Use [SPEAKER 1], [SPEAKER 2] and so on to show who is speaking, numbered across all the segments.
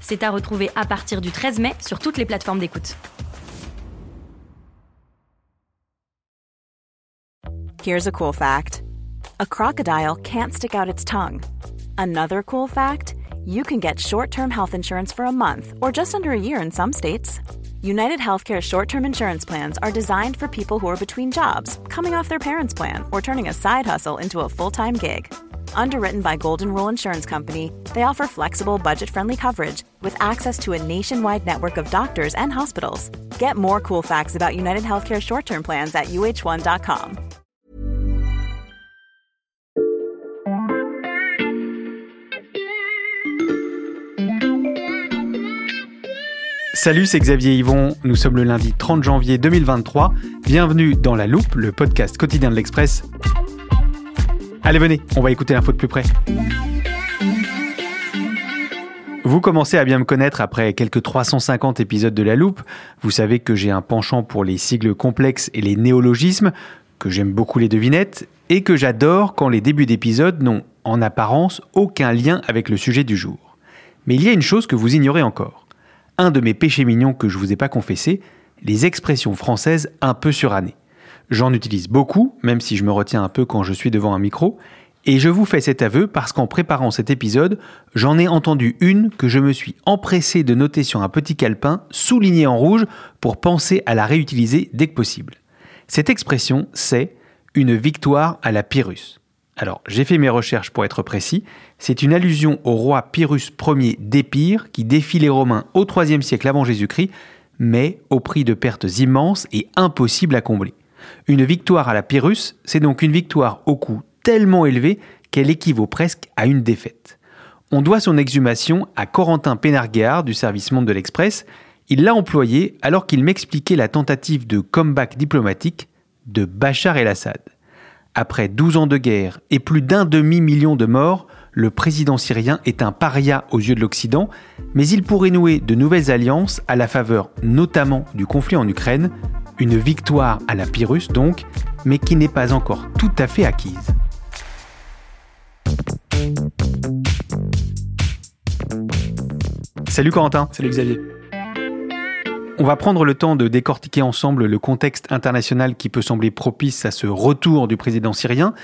[SPEAKER 1] C'est à retrouver à partir du 13 mai sur toutes les plateformes d'écoute.
[SPEAKER 2] Here's a cool fact. A crocodile can't stick out its tongue. Another cool fact, you can get short-term health insurance for a month or just under a year in some states. United Healthcare short-term insurance plans are designed for people who are between jobs, coming off their parents' plan, or turning a side hustle into a full-time gig. Underwritten by Golden Rule Insurance Company, they offer flexible, budget-friendly coverage with access to a nationwide network of doctors and hospitals. Get more cool facts about United Healthcare short-term plans at uh1.com.
[SPEAKER 3] Salut, c'est Xavier Yvon. Nous sommes le lundi 30 janvier 2023. Bienvenue dans La Loupe, le podcast quotidien de l'Express. Allez, venez, on va écouter l'info de plus près. Vous commencez à bien me connaître après quelques 350 épisodes de La Loupe. Vous savez que j'ai un penchant pour les sigles complexes et les néologismes, que j'aime beaucoup les devinettes, et que j'adore quand les débuts d'épisodes n'ont, en apparence, aucun lien avec le sujet du jour. Mais il y a une chose que vous ignorez encore. Un de mes péchés mignons que je vous ai pas confessé, les expressions françaises un peu surannées. J'en utilise beaucoup, même si je me retiens un peu quand je suis devant un micro, et je vous fais cet aveu parce qu'en préparant cet épisode, j'en ai entendu une que je me suis empressé de noter sur un petit calepin souligné en rouge pour penser à la réutiliser dès que possible. Cette expression, c'est une victoire à la Pyrrhus. Alors, j'ai fait mes recherches pour être précis. C'est une allusion au roi Pyrrhus Ier d'Épire qui défie les Romains au IIIe siècle avant Jésus-Christ, mais au prix de pertes immenses et impossibles à combler. Une victoire à la Pyrrhus, c'est donc une victoire au coût tellement élevé qu'elle équivaut presque à une défaite. On doit son exhumation à Corentin Pénarguard du service Monde de l'Express. Il l'a employé alors qu'il m'expliquait la tentative de comeback diplomatique de Bachar el-Assad. Après 12 ans de guerre et plus d'un demi-million de morts, le président syrien est un paria aux yeux de l'Occident, mais il pourrait nouer de nouvelles alliances à la faveur notamment du conflit en Ukraine, une victoire à la Pyrrhus donc, mais qui n'est pas encore tout à fait acquise. Salut Corentin.
[SPEAKER 4] Salut Xavier.
[SPEAKER 3] On va prendre le temps de décortiquer ensemble le contexte international qui peut sembler propice à ce retour du président syrien.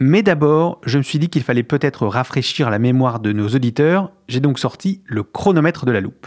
[SPEAKER 3] Mais d'abord, je me suis dit qu'il fallait peut-être rafraîchir la mémoire de nos auditeurs. J'ai donc sorti le chronomètre de la loupe.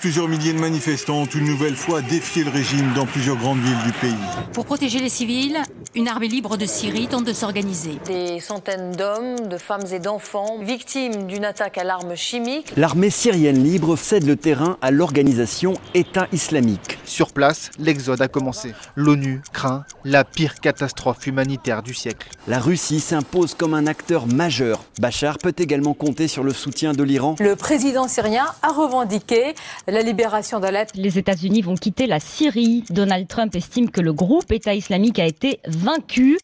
[SPEAKER 5] Plusieurs milliers de manifestants ont une nouvelle fois défié le régime dans plusieurs grandes villes du pays.
[SPEAKER 6] Pour protéger les civils, une armée libre de Syrie tente de s'organiser.
[SPEAKER 7] Des centaines d'hommes, de femmes et d'enfants victimes d'une attaque à l'arme chimique.
[SPEAKER 8] L'armée syrienne libre cède le terrain à l'organisation État islamique.
[SPEAKER 4] Sur place, l'exode a commencé. L'ONU craint la pire catastrophe humanitaire du siècle.
[SPEAKER 8] La Russie s'impose comme un acteur majeur. Bachar peut également compter sur le soutien de l'Iran.
[SPEAKER 7] Le président syrien a revendiqué la libération d'Alep.
[SPEAKER 9] Les États-Unis vont quitter la Syrie. Donald Trump estime que le groupe État islamique a été vaincu.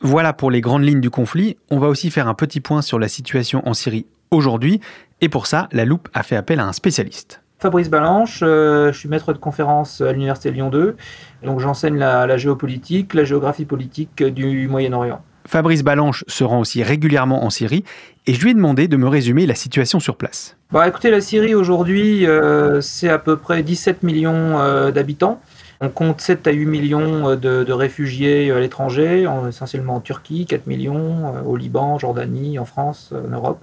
[SPEAKER 3] Voilà pour les grandes lignes du conflit. On va aussi faire un petit point sur la situation en Syrie aujourd'hui. Et pour ça, la loupe a fait appel à un spécialiste.
[SPEAKER 10] Fabrice Balanche, euh, je suis maître de conférence à l'Université Lyon 2. Donc j'enseigne la, la géopolitique, la géographie politique du Moyen-Orient.
[SPEAKER 3] Fabrice Balanche se rend aussi régulièrement en Syrie et je lui ai demandé de me résumer la situation sur place.
[SPEAKER 10] Bah, écoutez, la Syrie aujourd'hui, euh, c'est à peu près 17 millions euh, d'habitants. On compte 7 à 8 millions euh, de, réfugiés à l'étranger, en- essentiellement en Turquie, 4 millions, au Liban, en Jordanie, en France, en Europe.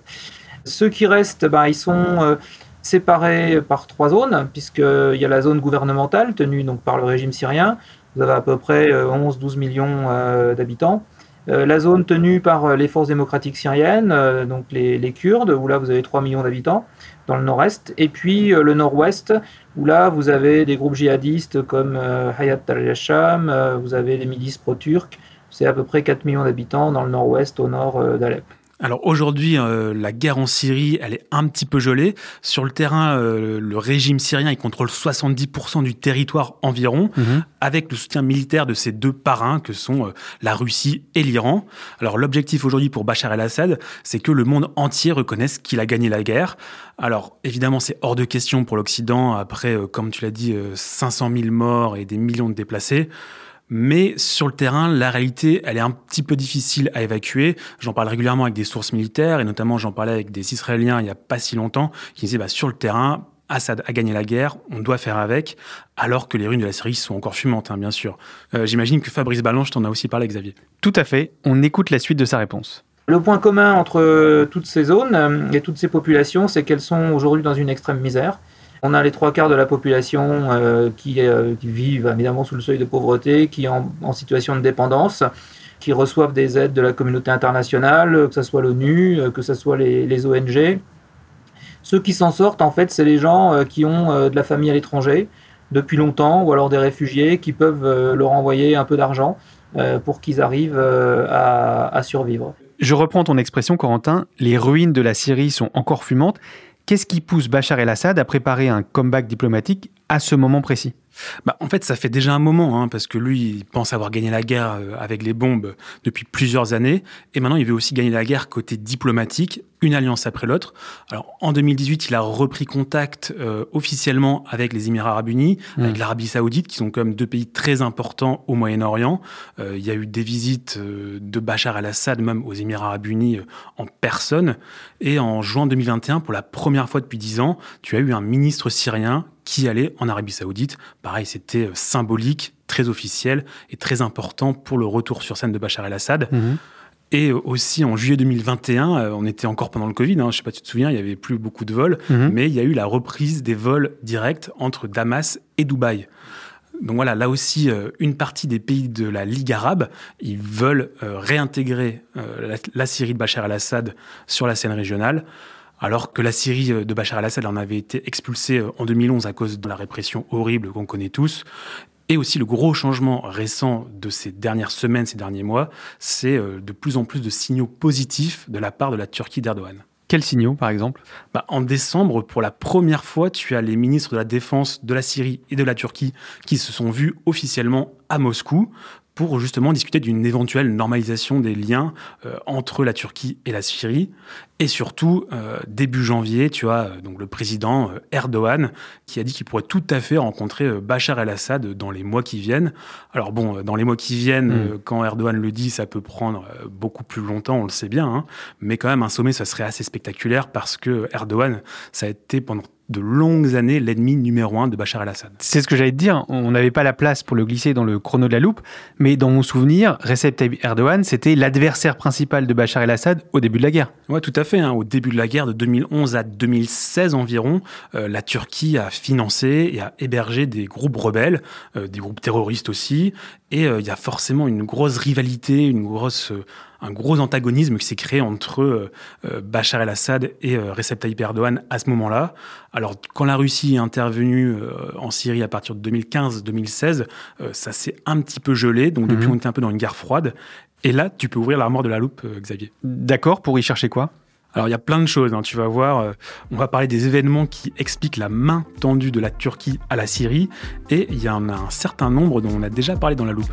[SPEAKER 10] Ceux qui restent, bah, ils sont séparés par trois zones, puisqu'il y a la zone gouvernementale tenue donc, par le régime syrien. Vous avez à peu près 11-12 millions d'habitants. Euh, la zone tenue par euh, les forces démocratiques syriennes, euh, donc les, les Kurdes, où là vous avez 3 millions d'habitants dans le nord-est, et puis euh, le nord-ouest, où là vous avez des groupes djihadistes comme euh, Hayat al-Sham, vous avez des milices pro-turques, c'est à peu près 4 millions d'habitants dans le nord-ouest au nord d'Alep.
[SPEAKER 11] Alors aujourd'hui, euh, la guerre en Syrie, elle est un petit peu gelée. Sur le terrain, euh, le régime syrien, il contrôle 70% du territoire environ,
[SPEAKER 3] Mhm.
[SPEAKER 11] avec le soutien militaire de ses deux parrains, que sont euh, la Russie et l'Iran. Alors l'objectif aujourd'hui pour Bachar el-Assad, c'est que le monde entier reconnaisse qu'il a gagné la guerre. Alors évidemment, c'est hors de question pour l'Occident, après, euh, comme tu l'as dit, euh, 500 000 morts et des millions de déplacés. Mais sur le terrain, la réalité, elle est un petit peu difficile à évacuer. J'en parle régulièrement avec des sources militaires, et notamment j'en parlais avec des Israéliens il n'y a pas si longtemps, qui disaient bah, sur le terrain, Assad a gagné la guerre, on doit faire avec, alors que les ruines de la Syrie sont encore fumantes, hein, bien sûr. Euh, J'imagine que Fabrice Ballanche t'en a aussi parlé, Xavier.
[SPEAKER 3] Tout à fait. On écoute la suite de sa réponse.
[SPEAKER 10] Le point commun entre euh, toutes ces zones euh, et toutes ces populations, c'est qu'elles sont aujourd'hui dans une extrême misère. On a les trois quarts de la population euh, qui, euh, qui vivent évidemment sous le seuil de pauvreté, qui est en, situation de dépendance, qui reçoivent des aides de la communauté internationale, que ce soit l'ONU, euh, que ce soit les, ONG. Ceux qui s'en sortent, en fait, c'est les gens qui ont de la famille à l'étranger depuis longtemps, ou alors des réfugiés qui peuvent leur envoyer un peu d'argent pour qu'ils arrivent à survivre.
[SPEAKER 3] Je reprends ton expression, Corentin. Les ruines de la Syrie sont encore fumantes. Qu'est-ce qui pousse Bachar el-Assad à préparer un comeback diplomatique à ce moment précis?
[SPEAKER 11] Bah, en fait, ça fait déjà un moment, hein, parce que lui, il pense avoir gagné la guerre euh, avec les bombes depuis plusieurs années, et maintenant il veut aussi gagner la guerre côté diplomatique, une alliance après l'autre. Alors, en 2018, il a repris contact euh, officiellement avec les Émirats Arabes Unis,
[SPEAKER 3] Mm.
[SPEAKER 11] avec l'Arabie Saoudite, qui sont même deux pays très importants au Moyen-Orient. Euh, il y a eu des visites euh, de Bachar el-Assad, même aux Émirats Arabes Unis, en personne. Et en juin 2021, pour la première fois depuis dix ans, tu as eu un ministre syrien qui allait en Arabie Saoudite. Pareil, c'était euh, symbolique, très officiel et très important pour le retour sur scène de Bachar el-Assad. Et euh, aussi en juillet 2021, euh, on était encore pendant le Covid, hein, je sais pas si tu te souviens, il y avait plus beaucoup de vols,
[SPEAKER 3] Mhm.
[SPEAKER 11] mais il y a eu la reprise des vols directs entre Damas et Dubaï. Donc voilà, là aussi, euh, une partie des pays de la Ligue arabe, ils veulent réintégrer la Syrie de Bachar el-Assad sur la scène régionale, alors que la Syrie euh, de Bachar el-Assad en avait été expulsée euh, en 2011 à cause de la répression horrible qu'on connaît tous. Et aussi le gros changement récent de ces dernières semaines, ces derniers mois, c'est euh, de plus en plus de signaux positifs de la part de la Turquie d'Erdogan.
[SPEAKER 3] Quels signaux, par exemple?
[SPEAKER 11] Bah, en décembre, pour la première fois, tu as les ministres de la Défense de la Syrie et de la Turquie qui se sont vus officiellement à Moscou pour justement discuter d'une éventuelle normalisation des liens euh, entre la Turquie et la Syrie. Et surtout, euh, début janvier, tu as euh, donc le président Erdogan qui a dit qu'il pourrait tout à fait rencontrer Bachar el-Assad dans les mois qui viennent. Alors bon, dans les mois qui viennent,
[SPEAKER 3] Mm.
[SPEAKER 11] quand Erdogan le dit, ça peut prendre beaucoup plus longtemps, on le sait bien. hein. mais quand même, un sommet, ça serait assez spectaculaire parce que Erdogan, ça a été pendant de longues années l'ennemi numéro un de Bachar el-Assad.
[SPEAKER 3] C'est ce que j'allais te dire. On n'avait pas la place pour le glisser dans le chrono de la loupe, mais dans mon souvenir, Recep Tayyip Erdogan, c'était l'adversaire principal de Bachar el-Assad au début de la guerre.
[SPEAKER 11] Ouais, tout à fait. hein. Au début de la guerre de 2011 à 2016 environ, euh, la Turquie a financé et a hébergé des groupes rebelles, euh, des groupes terroristes aussi. Et euh, il y a forcément une grosse rivalité, une grosse, un gros antagonisme qui s'est créé entre euh, euh, Bachar el-Assad et euh, Recep Tayyip Erdogan à ce moment-là. Alors, quand la Russie est intervenue en Syrie à partir de 2015-2016, euh, ça s'est un petit peu gelé. Donc, depuis,
[SPEAKER 3] Mhm.
[SPEAKER 11] on était un peu dans une guerre froide. Et là, tu peux ouvrir l'armoire de la loupe, Xavier.
[SPEAKER 3] D'accord, pour y chercher quoi?
[SPEAKER 11] Alors il y a plein de choses, hein, tu vas voir. euh, on va parler des événements qui expliquent la main tendue de la Turquie à la Syrie, et il y en a un certain nombre dont on a déjà parlé dans la loupe.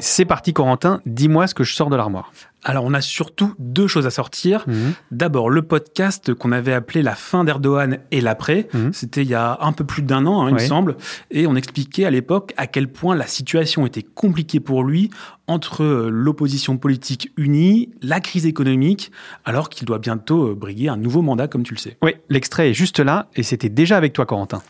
[SPEAKER 3] C'est parti, Corentin. Dis-moi ce que je sors de l'armoire.
[SPEAKER 11] Alors on a surtout deux choses à sortir.
[SPEAKER 3] Mhm.
[SPEAKER 11] D'abord le podcast qu'on avait appelé La fin d'Erdogan et l'après.
[SPEAKER 3] Mhm.
[SPEAKER 11] C'était il y a un peu plus d'un an, hein, il me semble. Et on expliquait à l'époque à quel point la situation était compliquée pour lui entre euh, l'opposition politique unie, la crise économique, alors qu'il doit bientôt euh, briguer un nouveau mandat, comme tu le sais.
[SPEAKER 3] Oui, l'extrait est juste là, et c'était déjà avec toi, Corentin.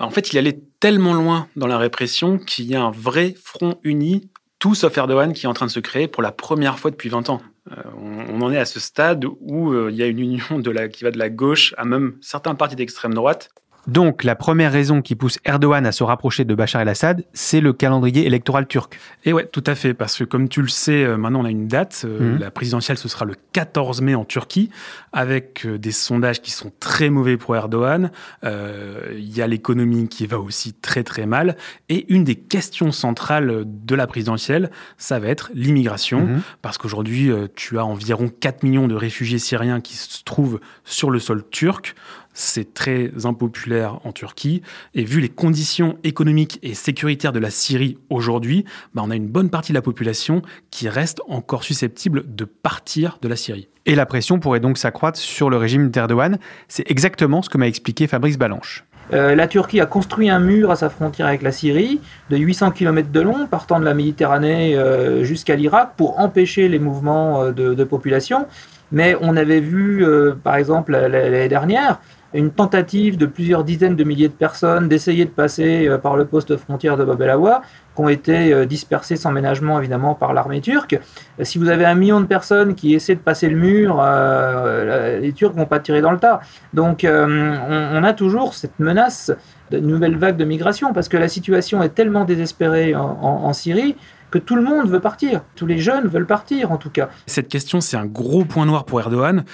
[SPEAKER 11] En fait, il allait tellement loin dans la répression qu'il y a un vrai front uni, tout sauf Erdogan, qui est en train de se créer pour la première fois depuis 20 ans. Euh, on, en est à ce stade où euh, il y a une union de la, qui va de la gauche à même certains partis d'extrême droite.
[SPEAKER 3] Donc, la première raison qui pousse Erdogan à se rapprocher de Bachar el-Assad, c'est le calendrier électoral turc.
[SPEAKER 11] Et ouais, tout à fait, parce que comme tu le sais, euh, maintenant on a une date. Euh,
[SPEAKER 3] Mhm.
[SPEAKER 11] La présidentielle, ce sera le 14 mai en Turquie, avec euh, des sondages qui sont très mauvais pour Erdogan. Euh, Il y a l'économie qui va aussi très très mal. Et une des questions centrales de la présidentielle, ça va être l'immigration,
[SPEAKER 3] Mhm.
[SPEAKER 11] parce qu'aujourd'hui, tu as environ 4 millions de réfugiés syriens qui se trouvent sur le sol turc. C'est très impopulaire en Turquie. Et vu les conditions économiques et sécuritaires de la Syrie aujourd'hui, bah, on a une bonne partie de la population qui reste encore susceptible de partir de la Syrie.
[SPEAKER 3] Et la pression pourrait donc s'accroître sur le régime d'Erdogan. C'est exactement ce que m'a expliqué Fabrice Balanche.
[SPEAKER 10] Euh, la Turquie a construit un mur à sa frontière avec la Syrie de 800 km de long, partant de la Méditerranée euh, jusqu'à l'Irak, pour empêcher les mouvements euh, de, de population. Mais on avait vu, euh, par exemple, la- la- l'année dernière, une tentative de plusieurs dizaines de milliers de personnes d'essayer de passer euh, par le poste frontière de Bab el Awa, qui ont été euh, dispersés sans ménagement évidemment par l'armée turque. Euh, Si vous avez un million de personnes qui essaient de passer le mur, euh, les Turcs vont pas tirer dans le tas. Donc on, a toujours cette menace de nouvelles vagues de migration parce que la situation est tellement désespérée en, Syrie que tout le monde veut partir. Tous les jeunes veulent partir en tout cas.
[SPEAKER 11] Cette question, c'est un gros point noir pour Erdogan,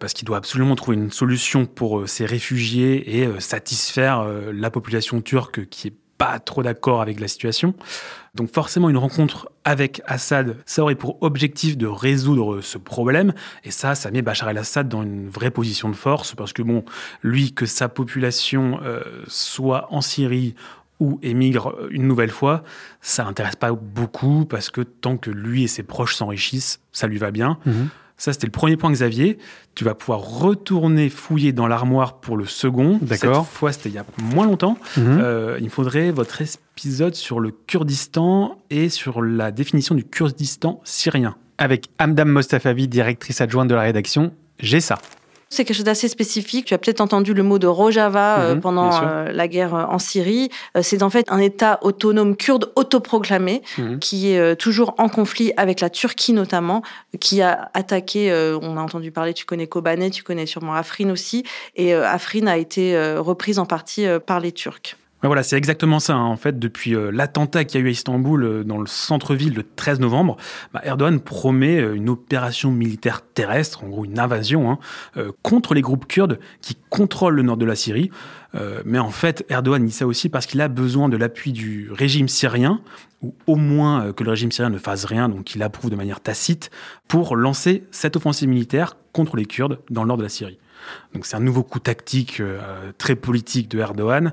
[SPEAKER 11] parce qu'il doit absolument trouver une solution pour euh, ces réfugiés et satisfaire la population turque qui est pas trop d'accord avec la situation. Donc forcément, une rencontre avec Assad, ça aurait pour objectif de résoudre ce problème. Et ça, ça met Bachar el-Assad dans une vraie position de force, parce que bon, lui, que sa population euh, soit en Syrie ou émigre une nouvelle fois, ça n'intéresse pas beaucoup, parce que tant que lui et ses proches s'enrichissent, ça lui va bien. Ça, c'était le premier point, Xavier. Tu vas pouvoir retourner fouiller dans l'armoire pour le second.
[SPEAKER 3] D'accord.
[SPEAKER 11] Cette fois, c'était il y a moins longtemps.
[SPEAKER 3] Mhm.
[SPEAKER 11] Euh, il me faudrait votre épisode sur le Kurdistan et sur la définition du Kurdistan syrien.
[SPEAKER 3] Avec Amdam Mostafavi, directrice adjointe de la rédaction, j'ai ça.
[SPEAKER 12] C'est quelque chose d'assez spécifique. Tu as peut-être entendu le mot de Rojava euh,
[SPEAKER 3] Mhm,
[SPEAKER 12] pendant euh, la guerre euh, en Syrie. C'est en fait un État autonome kurde autoproclamé
[SPEAKER 3] Mhm.
[SPEAKER 12] qui est toujours en conflit avec la Turquie notamment, qui a attaqué, on a entendu parler, tu connais Kobané, tu connais sûrement Afrin aussi, et Afrin a été reprise en partie par les Turcs.
[SPEAKER 11] Voilà, c'est exactement ça. hein. En fait, depuis euh, l'attentat qu'il y a eu à Istanbul, euh, dans le centre-ville, le 13 novembre, bah, Erdogan promet euh, une opération militaire terrestre, en gros une invasion, hein, contre les groupes kurdes qui contrôlent le nord de la Syrie. Mais en fait, Erdogan dit ça aussi parce qu'il a besoin de l'appui du régime syrien, ou au moins que le régime syrien ne fasse rien, donc il approuve de manière tacite, pour lancer cette offensive militaire contre les Kurdes dans le nord de la Syrie. Donc c'est un nouveau coup tactique très politique de Erdogan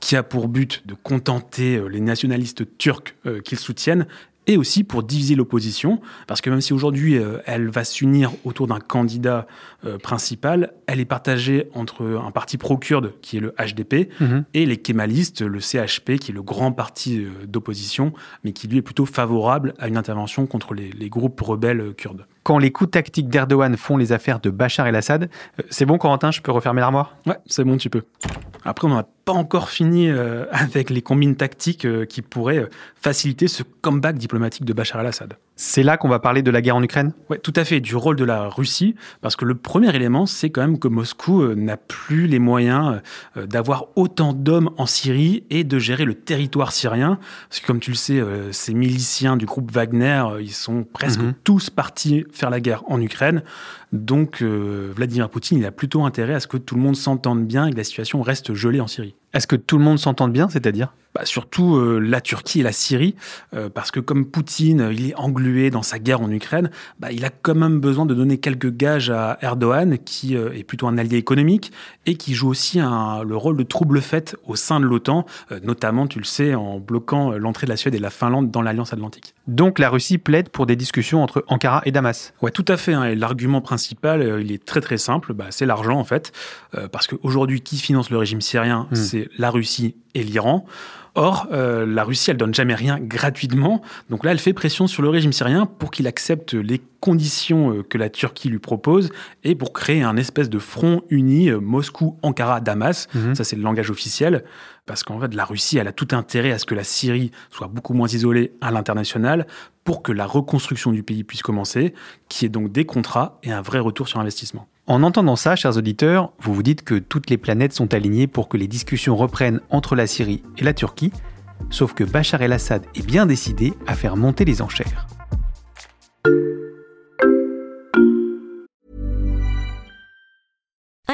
[SPEAKER 11] qui a pour but de contenter euh, les nationalistes turcs euh, qu'ils soutiennent et aussi pour diviser l'opposition, parce que même si aujourd'hui euh, elle va s'unir autour d'un candidat euh, principal, elle est partagée entre un parti pro-kurde qui est le HDP
[SPEAKER 3] Mhm.
[SPEAKER 11] et les kémalistes, le CHP, qui est le grand parti euh, d'opposition, mais qui lui est plutôt favorable à une intervention contre les, les groupes rebelles kurdes.
[SPEAKER 3] Quand les coups tactiques d'Erdogan font les affaires de Bachar el-Assad, euh, c'est bon Corentin, je peux refermer l'armoire?
[SPEAKER 11] Ouais, c'est bon, tu peux. Après, on n'a pas encore fini euh, avec les combines tactiques euh, qui pourraient faciliter ce comeback diplomatique de Bachar el-Assad.
[SPEAKER 3] C'est là qu'on va parler de la guerre en Ukraine?
[SPEAKER 11] Ouais, tout à fait, du rôle de la Russie, parce que le premier élément, c'est quand même que Moscou euh, n'a plus les moyens euh, d'avoir autant d'hommes en Syrie et de gérer le territoire syrien, parce que comme tu le sais, euh, ces miliciens du groupe Wagner, euh, ils sont presque
[SPEAKER 3] Mhm.
[SPEAKER 11] tous partis faire la guerre en Ukraine, donc euh, Vladimir Poutine, il a plutôt intérêt à ce que tout le monde s'entende bien et que la situation reste gelée en Syrie.
[SPEAKER 3] Est-ce que tout le monde s'entende bien, c'est-à-dire?
[SPEAKER 11] Bah, surtout euh, la Turquie et la Syrie, euh, parce que comme Poutine, euh, il est englué dans sa guerre en Ukraine, bah, il a quand même besoin de donner quelques gages à Erdogan, qui est plutôt un allié économique et qui joue aussi un- le rôle de trouble-fête au sein de l'OTAN, notamment, tu le sais, en bloquant l'entrée de la Suède et de la Finlande dans l'Alliance Atlantique.
[SPEAKER 3] Donc la Russie plaide pour des discussions entre Ankara et Damas.
[SPEAKER 11] Ouais, tout à fait. hein. Et l'argument principal, il est très très simple. Bah, c'est l'argent en fait, parce qu'aujourd'hui, qui finance le régime syrien,
[SPEAKER 3] Hmm.
[SPEAKER 11] c'est la Russie et l'Iran. Or, euh, la Russie, elle donne jamais rien gratuitement. Donc là, elle fait pression sur le régime syrien pour qu'il accepte les conditions euh, que la Turquie lui propose et pour créer un espèce de front uni euh, Moscou, Ankara, Damas.
[SPEAKER 3] Mhm.
[SPEAKER 11] Ça, c'est le langage officiel. Parce qu'en fait, la Russie, elle a tout intérêt à ce que la Syrie soit beaucoup moins isolée à l'international pour que la reconstruction du pays puisse commencer, qui est donc des contrats et un vrai retour sur investissement.
[SPEAKER 3] En entendant ça, chers auditeurs, vous vous dites que toutes les planètes sont alignées pour que les discussions reprennent entre la Syrie et la Turquie, sauf que Bachar el-Assad est bien décidé à faire monter les enchères.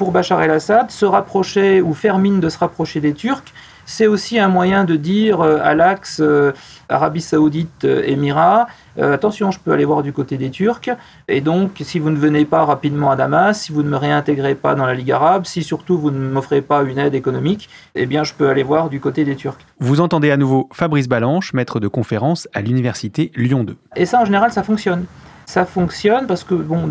[SPEAKER 10] Pour Bachar el-Assad, se rapprocher ou faire mine de se rapprocher des Turcs, c'est aussi un moyen de dire euh, à l'axe euh, Arabie Saoudite, euh, Émirats, euh, attention, je peux aller voir du côté des Turcs. Et donc, si vous ne venez pas rapidement à Damas, si vous ne me réintégrez pas dans la Ligue arabe, si surtout vous ne m'offrez pas une aide économique, eh bien, je peux aller voir du côté des Turcs.
[SPEAKER 3] Vous entendez à nouveau Fabrice Balanche, maître de conférence à l'université Lyon 2.
[SPEAKER 10] Et ça, en général, ça fonctionne. Ça fonctionne parce que, bon,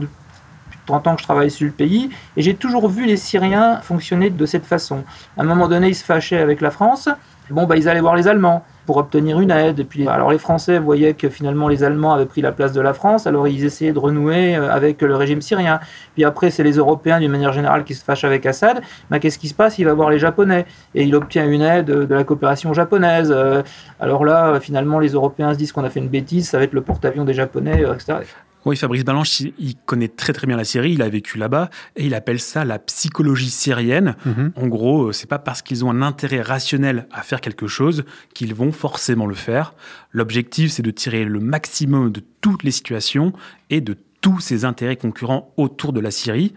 [SPEAKER 10] 30 ans que je travaille sur le pays, et j'ai toujours vu les Syriens fonctionner de cette façon. À un moment donné, ils se fâchaient avec la France. Bon, bah, ils allaient voir les Allemands pour obtenir une aide. Et puis, alors les Français voyaient que finalement les Allemands avaient pris la place de la France, alors ils essayaient de renouer euh, avec le régime syrien. Puis après, c'est les Européens d'une manière générale qui se fâchent avec Assad. Mais qu'est-ce qui se passe? Il va voir les Japonais et il obtient une aide de la coopération japonaise. Euh, Alors là, finalement, les Européens se disent qu'on a fait une bêtise, ça va être le porte-avions des Japonais, euh, etc.
[SPEAKER 11] Oui, Fabrice Balanche, il- connaît très très bien la Syrie, il a vécu là-bas et il appelle ça la psychologie syrienne.
[SPEAKER 3] Mhm.
[SPEAKER 11] En gros, euh, c'est pas parce qu'ils ont un intérêt rationnel à faire quelque chose qu'ils vont forcément le faire. L'objectif, c'est de tirer le maximum de toutes les situations et de tous ces intérêts concurrents autour de la Syrie.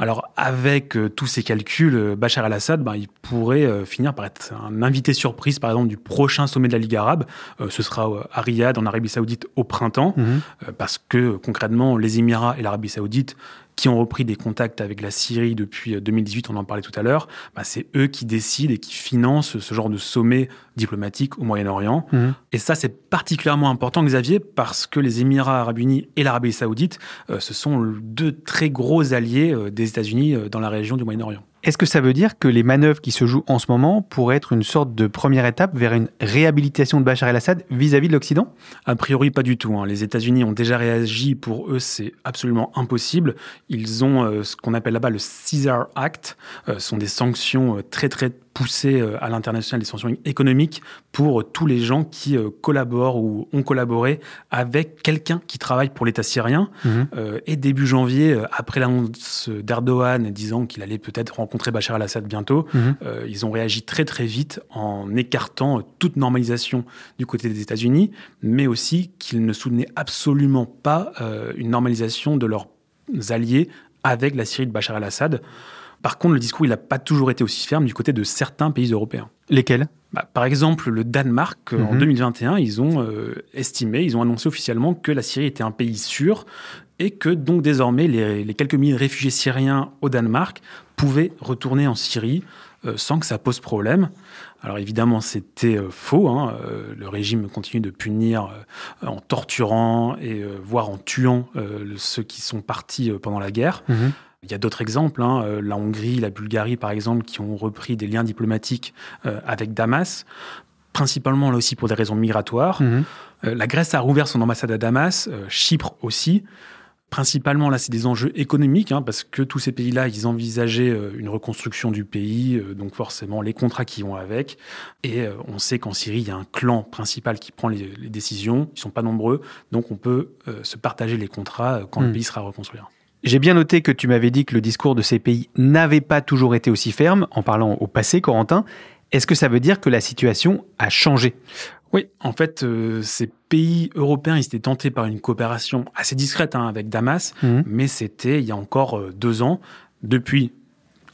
[SPEAKER 11] Alors, avec euh, tous ces calculs, euh, Bachar el-Assad, ben, il pourrait euh, finir par être un invité surprise, par exemple, du prochain sommet de la Ligue arabe. Euh, ce sera à Riyad, en Arabie Saoudite, au printemps,
[SPEAKER 3] Mhm.
[SPEAKER 11] parce que concrètement, les Émirats et l'Arabie Saoudite, qui ont repris des contacts avec la Syrie depuis euh, 2018, on en parlait tout à l'heure, bah, c'est eux qui décident et qui financent ce genre de sommet diplomatique au Moyen-Orient.
[SPEAKER 3] Mhm.
[SPEAKER 11] Et ça, c'est particulièrement important, Xavier, parce que les Émirats arabes unis et l'Arabie saoudite, euh, ce sont deux très gros alliés euh, des États-Unis euh, dans la région du Moyen-Orient.
[SPEAKER 3] Est-ce que ça veut dire que les manœuvres qui se jouent en ce moment pourraient être une sorte de première étape vers une réhabilitation de Bachar el-Assad vis-à-vis de l'Occident?
[SPEAKER 11] A priori, pas du tout. hein. Les États-Unis ont déjà réagi. Pour eux, c'est absolument impossible. Ils ont euh, ce qu'on appelle là-bas le Caesar Act. Euh, ce sont des sanctions euh, très, très poussées euh, à l'international, des sanctions économiques pour euh, tous les gens qui euh, collaborent ou ont collaboré avec quelqu'un qui travaille pour l'État syrien.
[SPEAKER 3] Mhm.
[SPEAKER 11] Et début janvier, après l'annonce d'Erdogan disant qu'il allait peut-être rencontrer Bachar el-Assad bientôt,
[SPEAKER 3] Mhm.
[SPEAKER 11] ils ont réagi très très vite en écartant toute normalisation du côté des États-Unis, mais aussi qu'ils ne soutenaient absolument pas une normalisation de leurs alliés avec la Syrie de Bachar el-Assad. Par contre, le discours il n'a pas toujours été aussi ferme du côté de certains pays européens.
[SPEAKER 3] Lesquels?
[SPEAKER 11] Bah, par exemple, le Danemark, euh, en
[SPEAKER 3] Mhm.
[SPEAKER 11] 2021, ils ont euh, estimé, ils ont annoncé officiellement que la Syrie était un pays sûr et que donc désormais les, les quelques milliers de réfugiés syriens au Danemark pouvaient retourner en Syrie euh, sans que ça pose problème. Alors évidemment, c'était euh, faux. hein. Euh, le régime continue de punir en torturant et voire en tuant ceux qui sont partis pendant la guerre.
[SPEAKER 3] Mhm.
[SPEAKER 11] Il y a d'autres exemples, hein, euh, la Hongrie, la Bulgarie par exemple, qui ont repris des liens diplomatiques euh, avec Damas, principalement là aussi pour des raisons migratoires.
[SPEAKER 3] Mhm.
[SPEAKER 11] Euh, la Grèce a rouvert son ambassade à Damas, euh, Chypre aussi. Principalement, là, c'est des enjeux économiques, hein, parce que tous ces pays-là, ils envisageaient une reconstruction du pays, euh, donc forcément les contrats qui vont avec. Et euh, on sait qu'en Syrie, il y a un clan principal qui prend les, les décisions. Ils sont pas nombreux, donc on peut euh, se partager les contrats quand le
[SPEAKER 3] Hmm.
[SPEAKER 11] pays sera reconstruit.
[SPEAKER 3] J'ai bien noté que tu m'avais dit que le discours de ces pays n'avait pas toujours été aussi ferme, en parlant au passé, Corentin. Est-ce que ça veut dire que la situation a changé?
[SPEAKER 11] Oui, en fait, euh, ces pays européens, ils étaient tentés par une coopération assez discrète hein, avec Damas,
[SPEAKER 3] Mhm.
[SPEAKER 11] mais c'était il y a encore euh, deux ans. Depuis,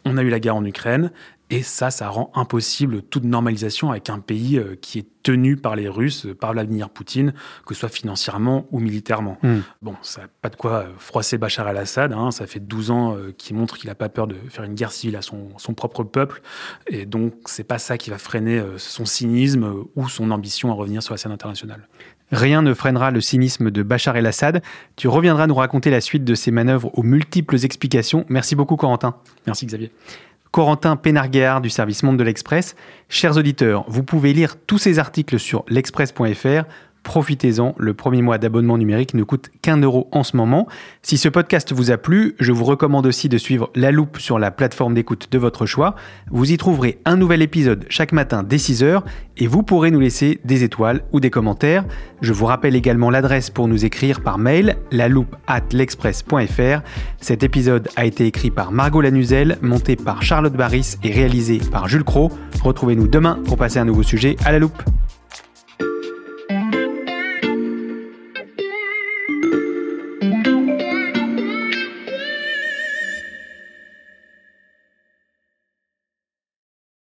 [SPEAKER 11] on a eu la guerre en Ukraine Et ça, ça rend impossible toute normalisation avec un pays euh, qui est tenu par les Russes, par Vladimir Poutine, que ce soit financièrement ou militairement.
[SPEAKER 3] Hmm.
[SPEAKER 11] Bon, ça n'a pas de quoi euh, froisser Bachar al-Assad. Hein. Ça fait 12 ans euh, qu'il montre qu'il n'a pas peur de faire une guerre civile à son, son propre peuple. Et donc, c'est pas ça qui va freiner son cynisme ou son ambition à revenir sur la scène internationale.
[SPEAKER 3] Rien ne freinera le cynisme de Bachar el-Assad. Tu reviendras nous raconter la suite de ces manœuvres aux multiples explications. Merci beaucoup, Corentin.
[SPEAKER 11] Merci, Xavier.
[SPEAKER 3] Corentin Pénarguéard du service Monde de l'Express. Chers auditeurs, vous pouvez lire tous ces articles sur l'express.fr. Profitez-en, le premier mois d'abonnement numérique ne coûte qu'un euro en ce moment. Si ce podcast vous a plu, je vous recommande aussi de suivre La Loupe sur la plateforme d'écoute de votre choix. Vous y trouverez un nouvel épisode chaque matin dès 6h et vous pourrez nous laisser des étoiles ou des commentaires. Je vous rappelle également l'adresse pour nous écrire par mail, la loupe at l'express.fr. Cet épisode a été écrit par Margot Lanuzel, monté par Charlotte Barris et réalisé par Jules Cro. Retrouvez-nous demain pour passer un nouveau sujet à la loupe.